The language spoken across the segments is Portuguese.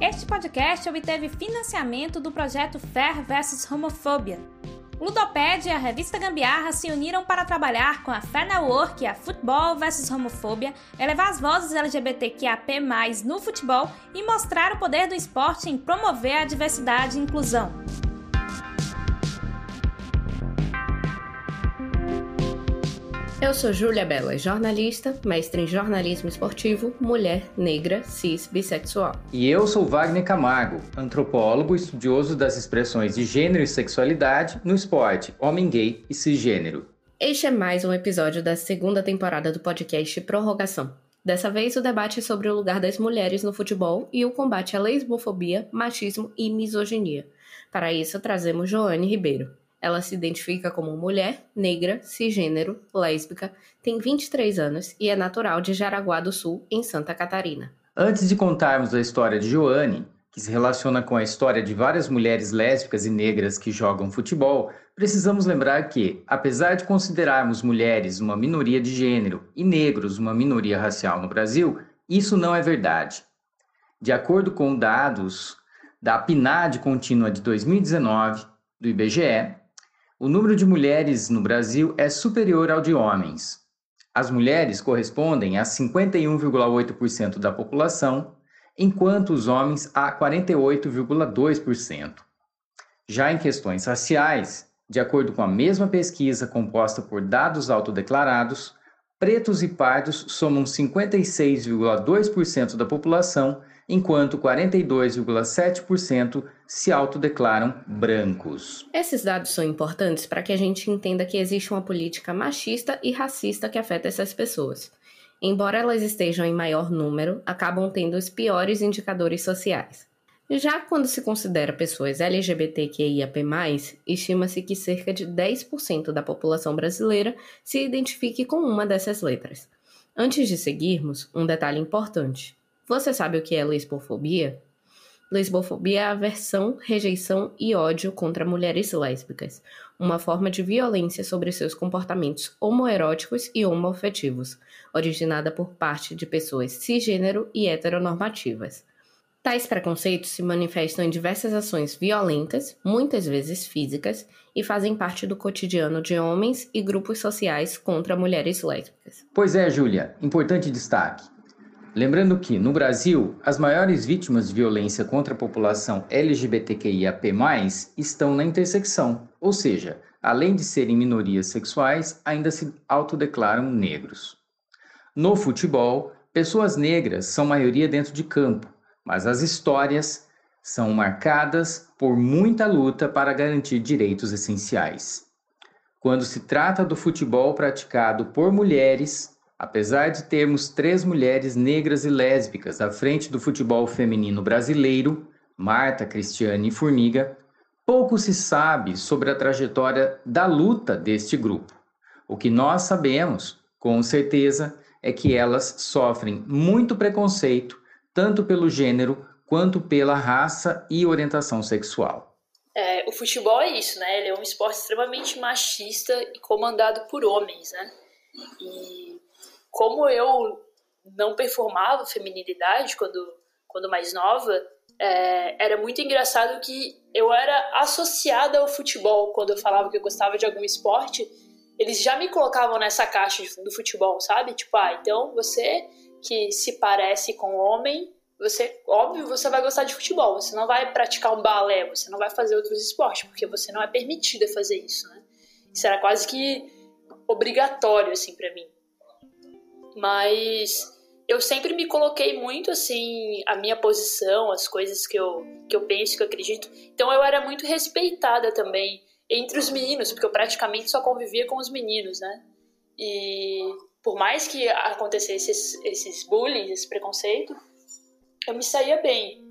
Este podcast obteve financiamento do projeto Fair vs Homofobia. O Ludoped e a revista Gambiarra se uniram para trabalhar com a Fair Network e a Futebol vs Homofobia, elevar as vozes LGBTQAP+, no futebol e mostrar o poder do esporte em promover a diversidade e inclusão. Eu sou Júlia Bela, jornalista, mestre em jornalismo esportivo, mulher, negra, cis, bissexual. E eu sou Wagner Camargo, antropólogo, estudioso das expressões de gênero e sexualidade no esporte, homem gay e cisgênero. Este é mais um episódio da segunda temporada do podcast Prorrogação. Dessa vez, o debate é sobre o lugar das mulheres no futebol e o combate à lesbofobia, machismo e misoginia. Para isso, trazemos Joane Ribeiro. Ela se identifica como mulher, negra, cisgênero, lésbica, tem 23 anos e é natural de Jaraguá do Sul, em Santa Catarina. Antes de contarmos a história de Joane, que se relaciona com a história de várias mulheres lésbicas e negras que jogam futebol, precisamos lembrar que, apesar de considerarmos mulheres uma minoria de gênero e negros uma minoria racial no Brasil, isso não é verdade. De acordo com dados da PNAD contínua de 2019, do IBGE, o número de mulheres no Brasil é superior ao de homens. As mulheres correspondem a 51,8% da população, enquanto os homens a 48,2%. Já em questões raciais, de acordo com a mesma pesquisa composta por dados autodeclarados, pretos e pardos somam 56,2% da população enquanto 42,7% se autodeclaram brancos. Esses dados são importantes para que a gente entenda que existe uma política machista e racista que afeta essas pessoas. Embora elas estejam em maior número, acabam tendo os piores indicadores sociais. Já quando se considera pessoas LGBTQIAP+, estima-se que cerca de 10% da população brasileira se identifique com uma dessas letras. Antes de seguirmos, um detalhe importante. Você sabe o que é lesbofobia? Lesbofobia é aversão, rejeição e ódio contra mulheres lésbicas, uma forma de violência sobre seus comportamentos homoeróticos e homoafetivos, originada por parte de pessoas cisgênero e heteronormativas. Tais preconceitos se manifestam em diversas ações violentas, muitas vezes físicas, e fazem parte do cotidiano de homens e grupos sociais contra mulheres lésbicas. Pois é, Júlia, importante destaque. Lembrando que, no Brasil, as maiores vítimas de violência contra a população LGBTQIAP+, estão na intersecção, ou seja, além de serem minorias sexuais, ainda se autodeclaram negros. No futebol, pessoas negras são maioria dentro de campo, mas as histórias são marcadas por muita luta para garantir direitos essenciais. Quando se trata do futebol praticado por mulheres, Apesar de termos três mulheres negras e lésbicas à frente do futebol feminino brasileiro, Marta, Cristiane e Formiga, pouco se sabe sobre a trajetória da luta deste grupo. O que nós sabemos, com certeza, é que elas sofrem muito preconceito, tanto pelo gênero quanto pela raça e orientação sexual. É, o futebol é isso, né? Ele é um esporte extremamente machista e comandado por homens, né? E como eu não performava feminilidade quando, quando mais nova, é, era muito engraçado que eu era associada ao futebol quando eu falava que eu gostava de algum esporte. Eles já me colocavam nessa caixa do futebol, sabe? Tipo, ah, então você que se parece com homem, você, óbvio, você vai gostar de futebol. Você não vai praticar um balé, você não vai fazer outros esportes, porque você não é permitida fazer isso, né? Isso era quase que obrigatório, assim, para mim. Mas eu sempre me coloquei muito assim a minha posição, as coisas que eu, que eu penso, que eu acredito. Então eu era muito respeitada também entre os meninos, porque eu praticamente só convivia com os meninos, né? E por mais que acontecesse esses, esses bullying, esse preconceito, eu me saía bem.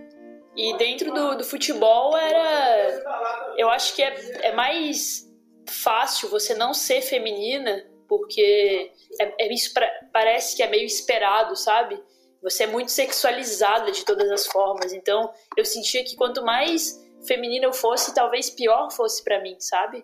E dentro do, do futebol era. Eu acho que é, é mais fácil você não ser feminina porque é, é parece que é meio esperado, sabe? Você é muito sexualizada de todas as formas. Então, eu sentia que quanto mais feminina eu fosse, talvez pior fosse para mim, sabe?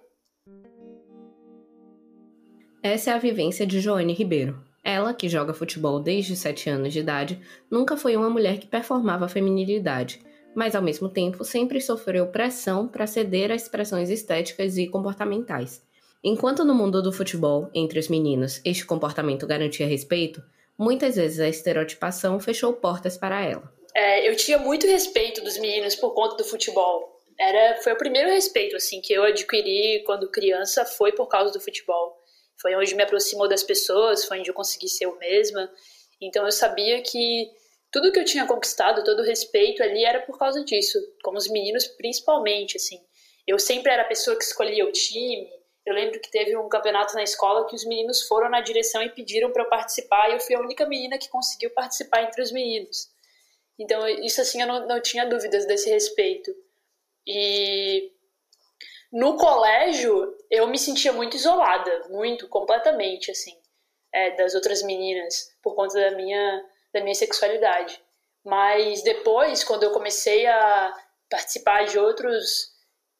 Essa é a vivência de Joane Ribeiro. Ela, que joga futebol desde 7 anos de idade, nunca foi uma mulher que performava a feminilidade, mas ao mesmo tempo sempre sofreu pressão para ceder a expressões estéticas e comportamentais. Enquanto no mundo do futebol, entre os meninos, este comportamento garantia respeito, muitas vezes a estereotipação fechou portas para ela. É, eu tinha muito respeito dos meninos por conta do futebol. Era, foi o primeiro respeito assim que eu adquiri quando criança foi por causa do futebol. Foi onde me aproximou das pessoas, foi onde eu consegui ser eu mesma. Então eu sabia que tudo que eu tinha conquistado, todo o respeito ali era por causa disso, com os meninos principalmente, assim. Eu sempre era a pessoa que escolhia o time. Eu lembro que teve um campeonato na escola que os meninos foram na direção e pediram para eu participar, e eu fui a única menina que conseguiu participar entre os meninos. Então, isso assim, eu não, não tinha dúvidas desse respeito. E no colégio, eu me sentia muito isolada, muito, completamente, assim, é, das outras meninas, por conta da minha, da minha sexualidade. Mas depois, quando eu comecei a participar de outros,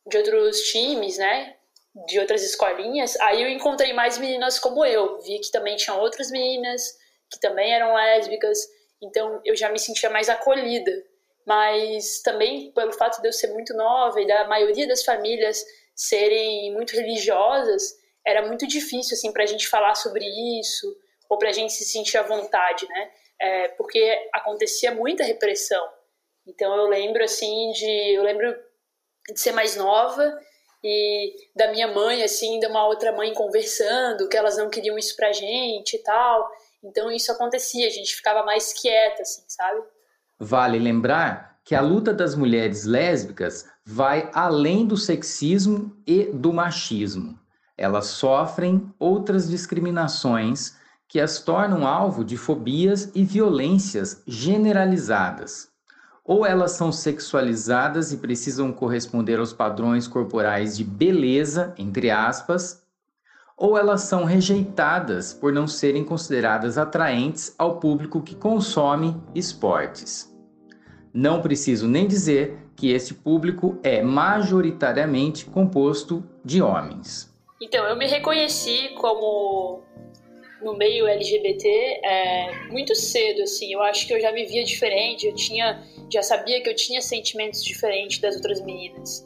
de outros times, né, de outras escolinhas, aí eu encontrei mais meninas como eu. Vi que também tinham outras meninas que também eram lésbicas, então eu já me sentia mais acolhida. Mas também pelo fato de eu ser muito nova e da maioria das famílias serem muito religiosas, era muito difícil assim para a gente falar sobre isso ou para a gente se sentir à vontade, né? É, porque acontecia muita repressão. Então eu lembro assim de, eu lembro de ser mais nova e da minha mãe assim, de uma outra mãe conversando que elas não queriam isso pra gente e tal. Então isso acontecia, a gente ficava mais quieta assim, sabe? Vale lembrar que a luta das mulheres lésbicas vai além do sexismo e do machismo. Elas sofrem outras discriminações que as tornam alvo de fobias e violências generalizadas. Ou elas são sexualizadas e precisam corresponder aos padrões corporais de beleza, entre aspas, ou elas são rejeitadas por não serem consideradas atraentes ao público que consome esportes. Não preciso nem dizer que este público é majoritariamente composto de homens. Então, eu me reconheci como no meio LGBT é, muito cedo, assim. Eu acho que eu já me via diferente, eu tinha, já sabia que eu tinha sentimentos diferentes das outras meninas.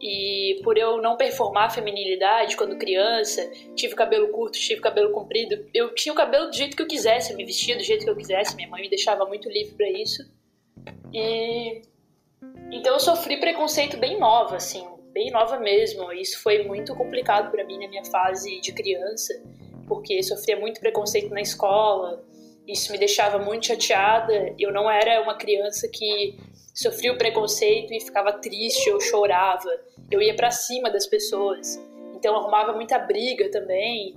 E por eu não performar a feminilidade quando criança, tive cabelo curto, tive cabelo comprido, eu tinha o cabelo do jeito que eu quisesse, eu me vestia do jeito que eu quisesse, minha mãe me deixava muito livre para isso. E então eu sofri preconceito bem nova, assim, bem nova mesmo. Isso foi muito complicado para mim na minha fase de criança, porque sofria muito preconceito na escola. Isso me deixava muito chateada. Eu não era uma criança que sofria o preconceito e ficava triste ou chorava eu ia para cima das pessoas. Então arrumava muita briga também.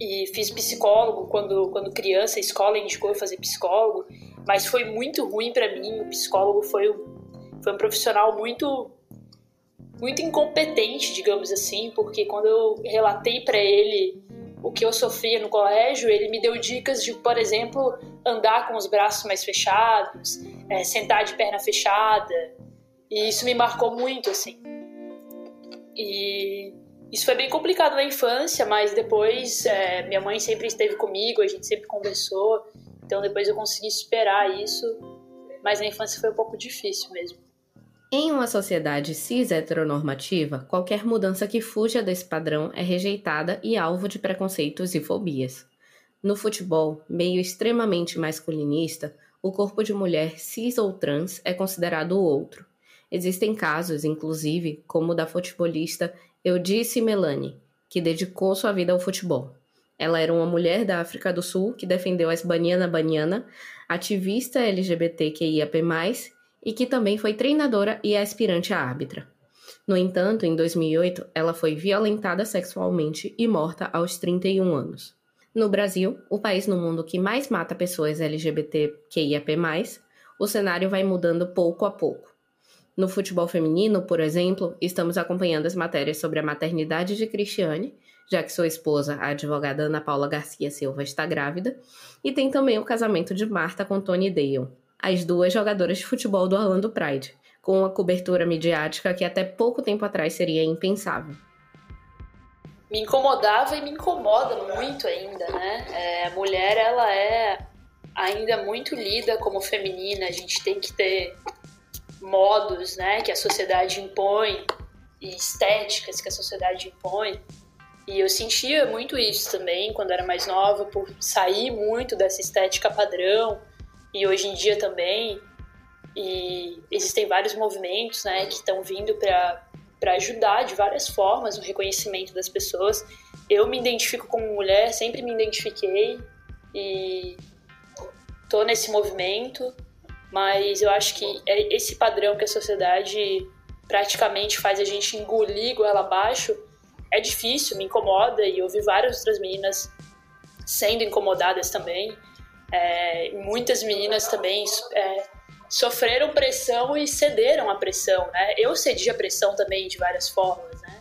E fiz psicólogo quando, quando criança, a escola indicou eu fazer psicólogo, mas foi muito ruim para mim. O psicólogo foi um, foi um profissional muito muito incompetente, digamos assim, porque quando eu relatei para ele o que eu sofria no colégio, ele me deu dicas de, por exemplo, andar com os braços mais fechados, é, sentar de perna fechada, e isso me marcou muito, assim. E isso foi bem complicado na infância, mas depois é, minha mãe sempre esteve comigo, a gente sempre conversou, então depois eu consegui superar isso, mas na infância foi um pouco difícil mesmo. Em uma sociedade cis heteronormativa, qualquer mudança que fuja desse padrão é rejeitada e alvo de preconceitos e fobias. No futebol, meio extremamente masculinista, o corpo de mulher cis ou trans é considerado o outro, Existem casos, inclusive, como o da futebolista Eudice Melani, que dedicou sua vida ao futebol. Ela era uma mulher da África do Sul que defendeu as Baniana Baniana, ativista LGBTQIAP+, e que também foi treinadora e aspirante a árbitra. No entanto, em 2008, ela foi violentada sexualmente e morta aos 31 anos. No Brasil, o país no mundo que mais mata pessoas LGBTQIAP+, o cenário vai mudando pouco a pouco. No futebol feminino, por exemplo, estamos acompanhando as matérias sobre a maternidade de Cristiane, já que sua esposa, a advogada Ana Paula Garcia Silva, está grávida, e tem também o casamento de Marta com Tony Dale, as duas jogadoras de futebol do Orlando Pride, com uma cobertura midiática que até pouco tempo atrás seria impensável. Me incomodava e me incomoda muito ainda, né? É, a mulher, ela é ainda muito lida como feminina, a gente tem que ter modos, né, que a sociedade impõe e estéticas que a sociedade impõe. E eu sentia muito isso também quando era mais nova, por sair muito dessa estética padrão e hoje em dia também. E existem vários movimentos, né, que estão vindo para ajudar de várias formas no reconhecimento das pessoas. Eu me identifico como mulher, sempre me identifiquei e tô nesse movimento, mas eu acho que é esse padrão que a sociedade praticamente faz a gente engolir goela abaixo é difícil, me incomoda e eu vi várias outras meninas sendo incomodadas também. É, muitas meninas também é, sofreram pressão e cederam à pressão, né? Eu cedi a pressão também de várias formas, né?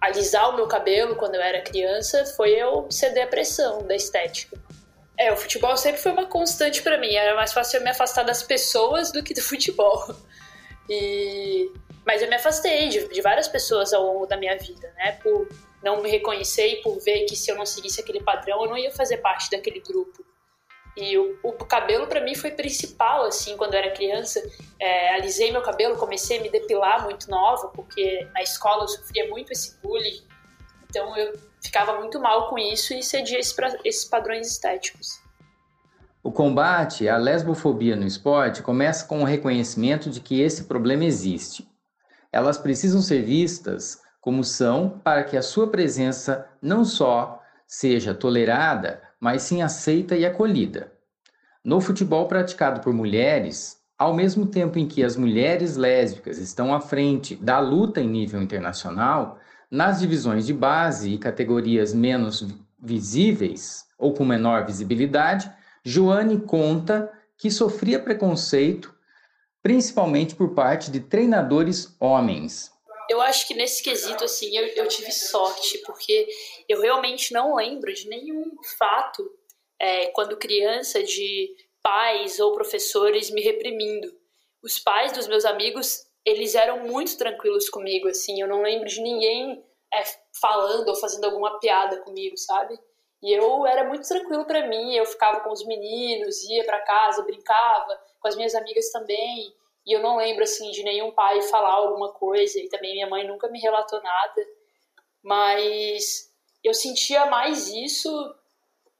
Alisar o meu cabelo quando eu era criança foi eu ceder a pressão da estética. É, o futebol sempre foi uma constante para mim. Era mais fácil eu me afastar das pessoas do que do futebol. E... Mas eu me afastei de, de várias pessoas ao longo da minha vida, né? Por não me reconhecer e por ver que se eu não seguisse aquele padrão, eu não ia fazer parte daquele grupo. E o, o cabelo para mim foi principal, assim, quando eu era criança. É, alisei meu cabelo, comecei a me depilar muito nova, porque na escola eu sofria muito esse bullying. Então eu ficava muito mal com isso e cedia esses, esses padrões estéticos. O combate à lesbofobia no esporte começa com o reconhecimento de que esse problema existe. Elas precisam ser vistas como são para que a sua presença não só seja tolerada, mas sim aceita e acolhida. No futebol praticado por mulheres, ao mesmo tempo em que as mulheres lésbicas estão à frente da luta em nível internacional, nas divisões de base e categorias menos visíveis ou com menor visibilidade, Joane conta que sofria preconceito, principalmente por parte de treinadores homens. Eu acho que nesse quesito, assim, eu, eu tive sorte, porque eu realmente não lembro de nenhum fato, é, quando criança, de pais ou professores me reprimindo. Os pais dos meus amigos, eles eram muito tranquilos comigo, assim, eu não lembro de ninguém é, falando ou fazendo alguma piada comigo, sabe? E eu era muito tranquilo para mim, eu ficava com os meninos, ia para casa, brincava com as minhas amigas também. E eu não lembro, assim, de nenhum pai falar alguma coisa, e também minha mãe nunca me relatou nada. Mas eu sentia mais isso,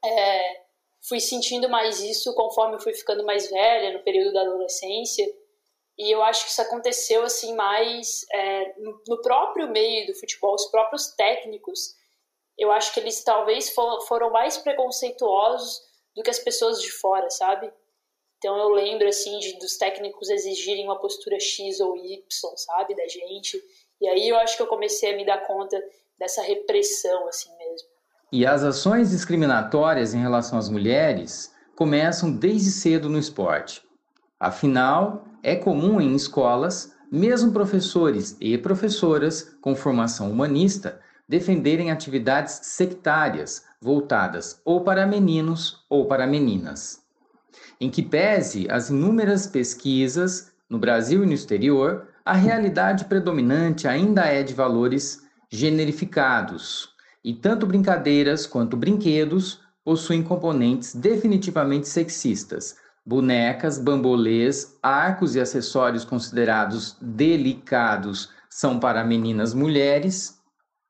é, fui sentindo mais isso conforme eu fui ficando mais velha, no período da adolescência. E eu acho que isso aconteceu, assim, mais é, no, próprio meio do futebol, os próprios técnicos. Eu acho que eles talvez for, foram mais preconceituosos do que as pessoas de fora, sabe? Então eu lembro assim de, dos técnicos exigirem uma postura X ou Y, sabe, da gente. E aí eu acho que eu comecei a me dar conta dessa repressão assim mesmo. E as ações discriminatórias em relação às mulheres começam desde cedo no esporte. Afinal, é comum em escolas, mesmo professores e professoras com formação humanista defenderem atividades sectárias voltadas ou para meninos ou para meninas em que pese as inúmeras pesquisas no Brasil e no exterior, a realidade predominante ainda é de valores generificados, e tanto brincadeiras quanto brinquedos possuem componentes definitivamente sexistas. Bonecas, bambolês, arcos e acessórios considerados delicados são para meninas mulheres,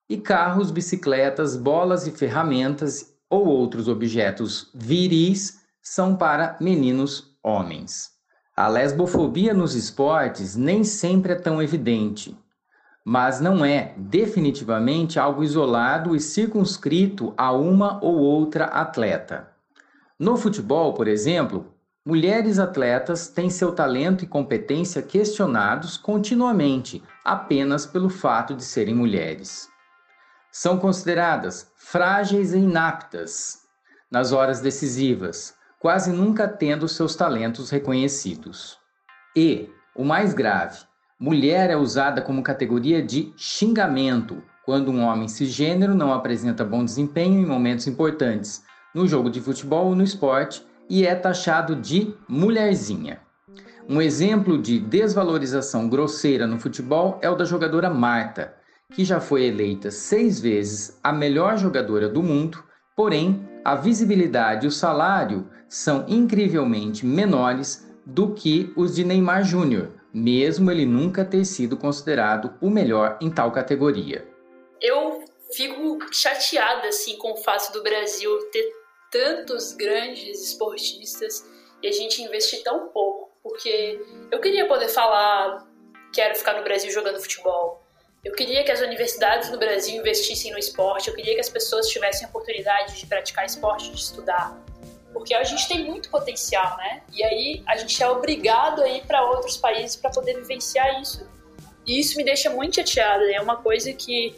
e carros, bicicletas, bolas e ferramentas ou outros objetos viris são para meninos homens. A lesbofobia nos esportes nem sempre é tão evidente, mas não é definitivamente algo isolado e circunscrito a uma ou outra atleta. No futebol, por exemplo, mulheres atletas têm seu talento e competência questionados continuamente apenas pelo fato de serem mulheres. São consideradas frágeis e inaptas nas horas decisivas, quase nunca tendo seus talentos reconhecidos. E, o mais grave, mulher é usada como categoria de xingamento quando um homem cisgênero não apresenta bom desempenho em momentos importantes, no jogo de futebol ou no esporte, e é taxado de mulherzinha. Um exemplo de desvalorização grosseira no futebol é o da jogadora Marta, que já foi eleita seis vezes a melhor jogadora do mundo, porém a visibilidade e o salário são incrivelmente menores do que os de Neymar Júnior, mesmo ele nunca ter sido considerado o melhor em tal categoria. Eu fico chateada assim com o fato do Brasil ter tantos grandes esportistas e a gente investir tão pouco, porque eu queria poder falar quero ficar no Brasil jogando futebol. Eu queria que as universidades no Brasil investissem no esporte, eu queria que as pessoas tivessem a oportunidade de praticar esporte, de estudar. Porque a gente tem muito potencial, né? E aí a gente é obrigado a ir para outros países para poder vivenciar isso. E isso me deixa muito chateada, é uma coisa que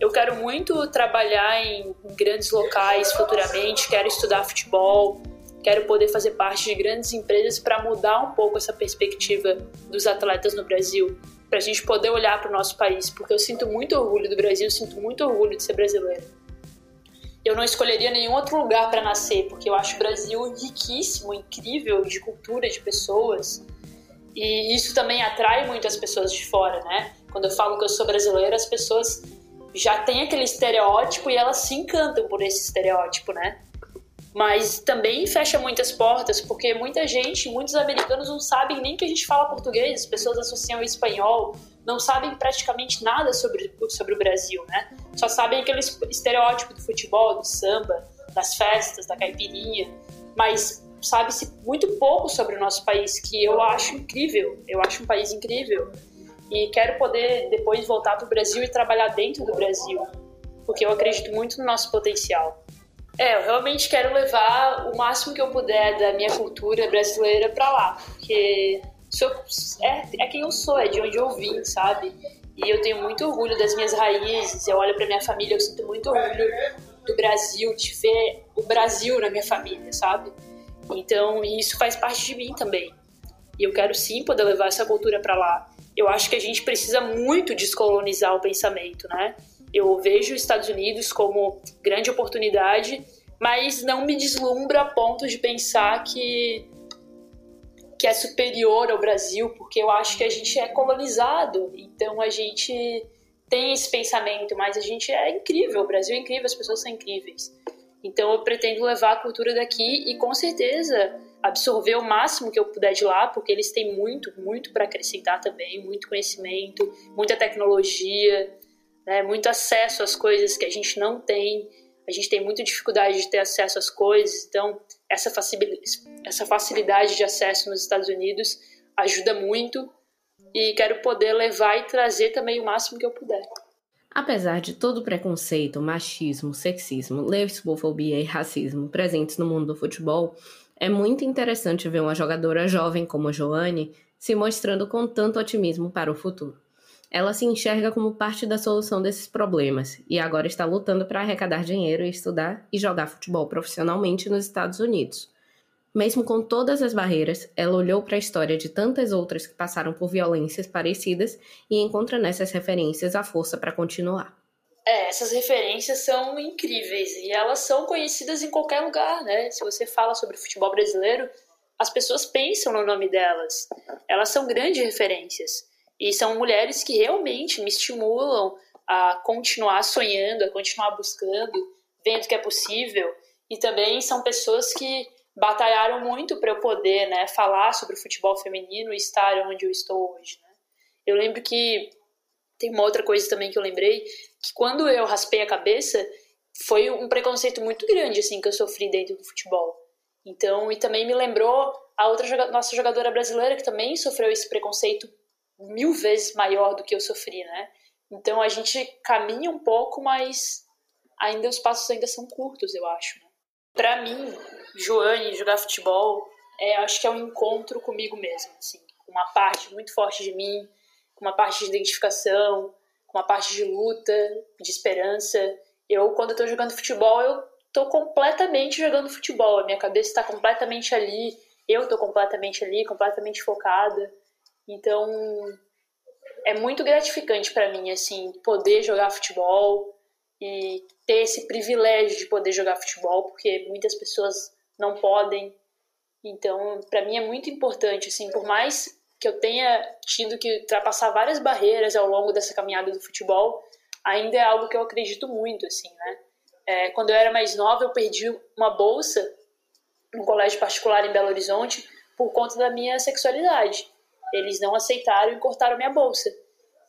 eu quero muito trabalhar em, grandes locais futuramente, quero estudar futebol, quero poder fazer parte de grandes empresas para mudar um pouco essa perspectiva dos atletas no Brasil, para a gente poder olhar para o nosso país, porque eu sinto muito orgulho do Brasil, sinto muito orgulho de ser brasileira. Eu não escolheria nenhum outro lugar para nascer, porque eu acho o Brasil riquíssimo, incrível de cultura, de pessoas. E isso também atrai muitas pessoas de fora, né? Quando eu falo que eu sou brasileira, as pessoas já têm aquele estereótipo e elas se encantam por esse estereótipo, né? Mas também fecha muitas portas, porque muita gente, muitos americanos não sabem nem que a gente fala português, as pessoas associam espanhol, não sabem praticamente nada sobre, sobre o Brasil, né? Só sabem aquele estereótipo do futebol, do samba, das festas, da caipirinha, mas sabe-se muito pouco sobre o nosso país, que eu acho incrível, eu acho um país incrível. E quero poder depois voltar para o Brasil e trabalhar dentro do Brasil, porque eu acredito muito no nosso potencial. É, eu realmente quero levar o máximo que eu puder da minha cultura brasileira para lá, porque sou, é, é quem eu sou, é de onde eu vim, sabe? E eu tenho muito orgulho das minhas raízes, eu olho para minha família, eu sinto muito orgulho do Brasil, de ver o Brasil na minha família, sabe? Então, isso faz parte de mim também. E eu quero sim poder levar essa cultura para lá. Eu acho que a gente precisa muito descolonizar o pensamento, né? Eu vejo os Estados Unidos como grande oportunidade, mas não me deslumbra a ponto de pensar que que é superior ao Brasil, porque eu acho que a gente é colonizado, então a gente tem esse pensamento, mas a gente é incrível, o Brasil é incrível, as pessoas são incríveis. Então eu pretendo levar a cultura daqui e com certeza absorver o máximo que eu puder de lá, porque eles têm muito, muito para acrescentar também, muito conhecimento, muita tecnologia, né, muito acesso às coisas que a gente não tem. A gente tem muita dificuldade de ter acesso às coisas, então essa facilidade de acesso nos Estados Unidos ajuda muito e quero poder levar e trazer também o máximo que eu puder. Apesar de todo o preconceito, machismo, sexismo, lesbofobia e racismo presentes no mundo do futebol, é muito interessante ver uma jogadora jovem como a Joane se mostrando com tanto otimismo para o futuro. Ela se enxerga como parte da solução desses problemas e agora está lutando para arrecadar dinheiro e estudar e jogar futebol profissionalmente nos Estados Unidos. Mesmo com todas as barreiras, ela olhou para a história de tantas outras que passaram por violências parecidas e encontra nessas referências a força para continuar. É, essas referências são incríveis e elas são conhecidas em qualquer lugar, né? Se você fala sobre futebol brasileiro, as pessoas pensam no nome delas. Elas são grandes referências. E são mulheres que realmente me estimulam a continuar sonhando, a continuar buscando, vendo que é possível. E também são pessoas que batalharam muito para eu poder né, falar sobre o futebol feminino e estar onde eu estou hoje. Né? Eu lembro que tem uma outra coisa também que eu lembrei, que quando eu raspei a cabeça, foi um preconceito muito grande assim que eu sofri dentro do futebol. Então, e também me lembrou a outra nossa jogadora brasileira que também sofreu esse preconceito mil vezes maior do que eu sofri, né? Então a gente caminha um pouco, mas ainda os passos ainda são curtos, eu acho. Né? Para mim, Joane, jogar futebol, é, acho que é um encontro comigo mesmo, assim, uma parte muito forte de mim, uma parte de identificação, uma parte de luta, de esperança. Eu, quando eu tô jogando futebol, eu tô completamente jogando futebol, a minha cabeça está completamente ali, eu tô completamente ali, completamente focada. Então, é muito gratificante para mim, assim, poder jogar futebol e ter esse privilégio de poder jogar futebol, porque muitas pessoas não podem. Então, para mim é muito importante, assim, por mais que eu tenha tido que ultrapassar várias barreiras ao longo dessa caminhada do futebol, ainda é algo que eu acredito muito, assim, né? É, quando eu era mais nova, eu perdi uma bolsa no colégio particular em Belo Horizonte por conta da minha sexualidade. Eles não aceitaram e cortaram minha bolsa.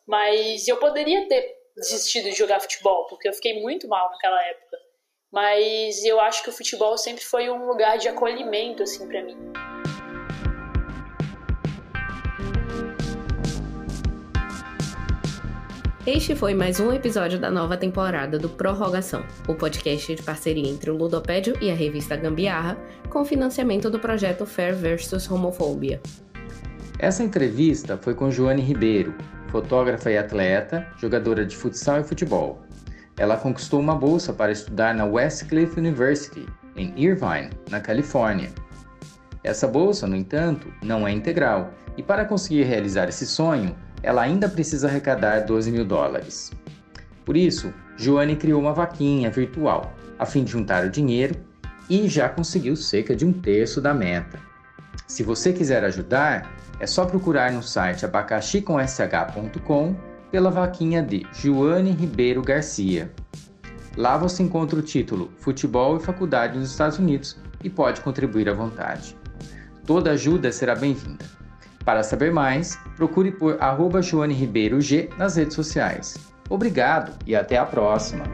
Mas eu poderia ter desistido de jogar futebol, porque eu fiquei muito mal naquela época. Mas eu acho que o futebol sempre foi um lugar de acolhimento assim para mim. Este foi mais um episódio da nova temporada do Prorrogação, o podcast de parceria entre o Ludopédio e a revista Gambiarra, com financiamento do projeto Fair vs Homofobia. Essa entrevista foi com Joane Ribeiro, fotógrafa e atleta, jogadora de futsal e futebol. Ela conquistou uma bolsa para estudar na Westcliff University, em Irvine, na Califórnia. Essa bolsa, no entanto, não é integral, e para conseguir realizar esse sonho, ela ainda precisa arrecadar 12 mil dólares. Por isso, Joane criou uma vaquinha virtual, a fim de juntar o dinheiro e já conseguiu cerca de um terço da meta. Se você quiser ajudar, é só procurar no site abacaxicomsh.com pela vaquinha de Joane Ribeiro Garcia. Lá você encontra o título Futebol e Faculdade nos Estados Unidos e pode contribuir à vontade. Toda ajuda será bem-vinda. Para saber mais, procure por arroba Joane Ribeiro G nas redes sociais. Obrigado e até a próxima!